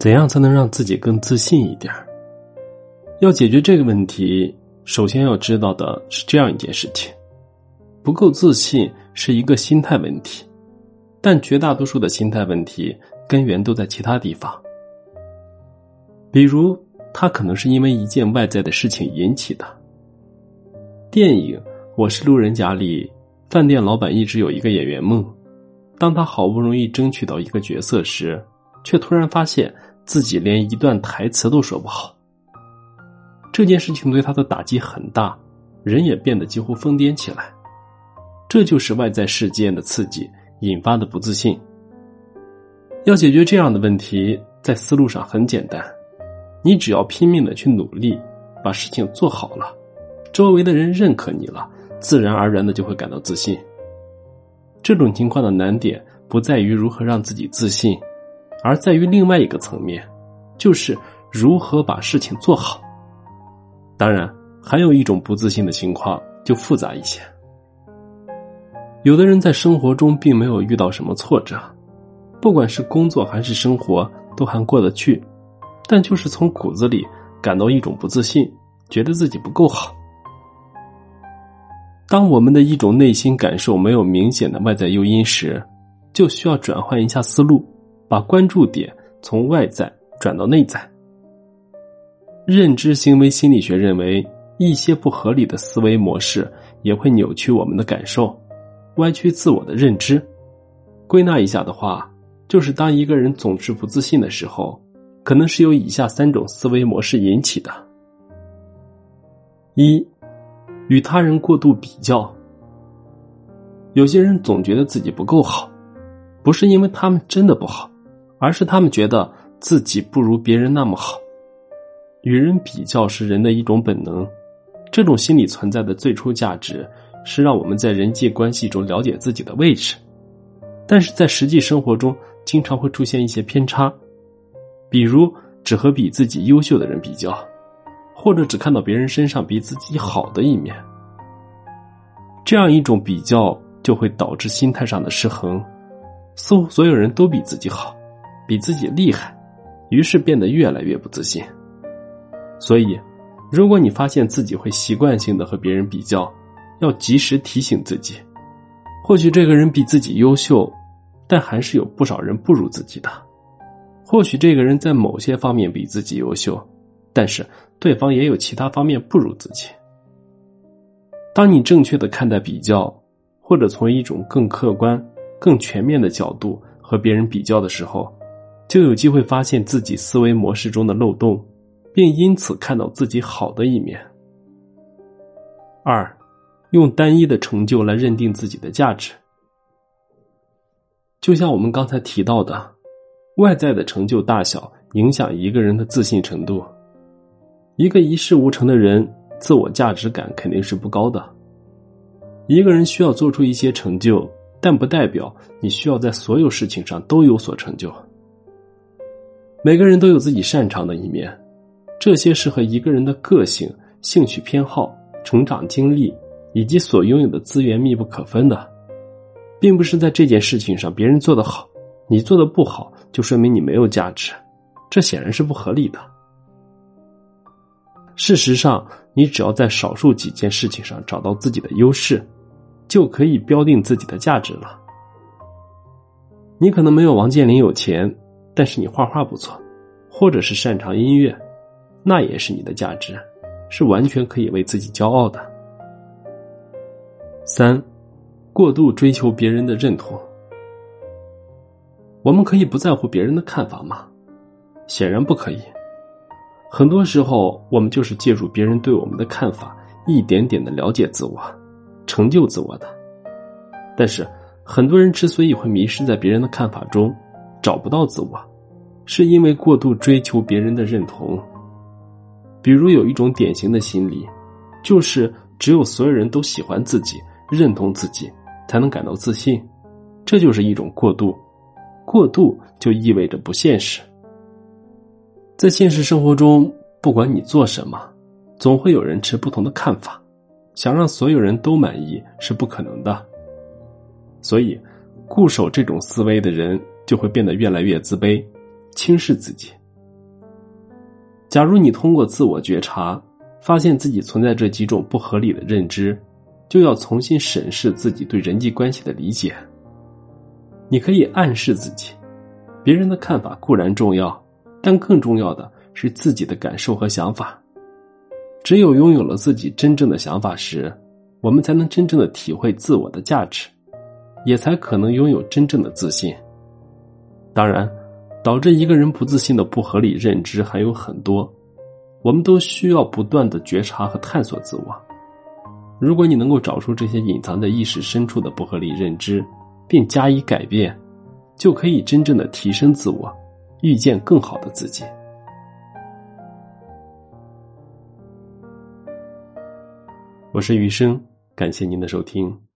怎样才能让自己更自信一点？要解决这个问题，首先要知道的是这样一件事情：不够自信是一个心态问题，但绝大多数的心态问题根源都在其他地方。比如，他可能是因为一件外在的事情引起的。电影《我是路人甲》里，饭店老板一直有一个演员梦，当他好不容易争取到一个角色时，却突然发现自己连一段台词都说不好。这件事情对他的打击很大，人也变得几乎疯癫起来。这就是外在事件的刺激引发的不自信。要解决这样的问题，在思路上很简单。你只要拼命的去努力，把事情做好了，周围的人认可你了，自然而然的就会感到自信。这种情况的难点不在于如何让自己自信，而在于另外一个层面，就是如何把事情做好。当然，还有一种不自信的情况就复杂一些。有的人在生活中并没有遇到什么挫折，不管是工作还是生活，都还过得去。但就是从骨子里感到一种不自信，觉得自己不够好。当我们的一种内心感受没有明显的外在诱因时，就需要转换一下思路，把关注点从外在转到内在。认知行为心理学认为，一些不合理的思维模式也会扭曲我们的感受，歪曲自我的认知。归纳一下的话，就是当一个人总是不自信的时候。可能是由以下三种思维模式引起的：一、与他人过度比较。有些人总觉得自己不够好，不是因为他们真的不好，而是他们觉得自己不如别人那么好。与人比较是人的一种本能，这种心理存在的最初价值是让我们在人际关系中了解自己的位置，但是在实际生活中，经常会出现一些偏差。比如，只和比自己优秀的人比较，或者只看到别人身上比自己好的一面，这样一种比较就会导致心态上的失衡，似乎所有人都比自己好，比自己厉害，于是变得越来越不自信。所以，如果你发现自己会习惯性的和别人比较，要及时提醒自己，或许这个人比自己优秀，但还是有不少人不如自己的。或许这个人在某些方面比自己优秀，但是对方也有其他方面不如自己。当你正确的看待比较，或者从一种更客观、更全面的角度和别人比较的时候，就有机会发现自己思维模式中的漏洞，并因此看到自己好的一面。二，用单一的成就来认定自己的价值，就像我们刚才提到的。外在的成就大小影响一个人的自信程度。一个一事无成的人，自我价值感肯定是不高的。一个人需要做出一些成就，但不代表你需要在所有事情上都有所成就。每个人都有自己擅长的一面，这些是和一个人的个性、兴趣偏好、成长经历以及所拥有的资源密不可分的，并不是在这件事情上别人做得好。你做的不好，就说明你没有价值，这显然是不合理的。事实上，你只要在少数几件事情上找到自己的优势，就可以标定自己的价值了。你可能没有王健林有钱，但是你画画不错，或者是擅长音乐，那也是你的价值，是完全可以为自己骄傲的。三，过度追求别人的认同。我们可以不在乎别人的看法吗？显然不可以。很多时候，我们就是借助别人对我们的看法，一点点的了解自我，成就自我的。但是，很多人之所以会迷失在别人的看法中，找不到自我，是因为过度追求别人的认同。比如，有一种典型的心理，就是只有所有人都喜欢自己、认同自己，才能感到自信。这就是一种过度。过度就意味着不现实。在现实生活中，不管你做什么，总会有人持不同的看法，想让所有人都满意是不可能的。所以，固守这种思维的人就会变得越来越自卑，轻视自己，假如你通过自我觉察，发现自己存在这几种不合理的认知，就要重新审视自己对人际关系的理解。你可以暗示自己，别人的看法固然重要，但更重要的是自己的感受和想法。只有拥有了自己真正的想法时，我们才能真正的体会自我的价值，也才可能拥有真正的自信。当然，导致一个人不自信的不合理认知还有很多，我们都需要不断的觉察和探索自我。如果你能够找出这些隐藏在意识深处的不合理认知，并加以改变，就可以真正的提升自我，遇见更好的自己。我是余生，感谢您的收听。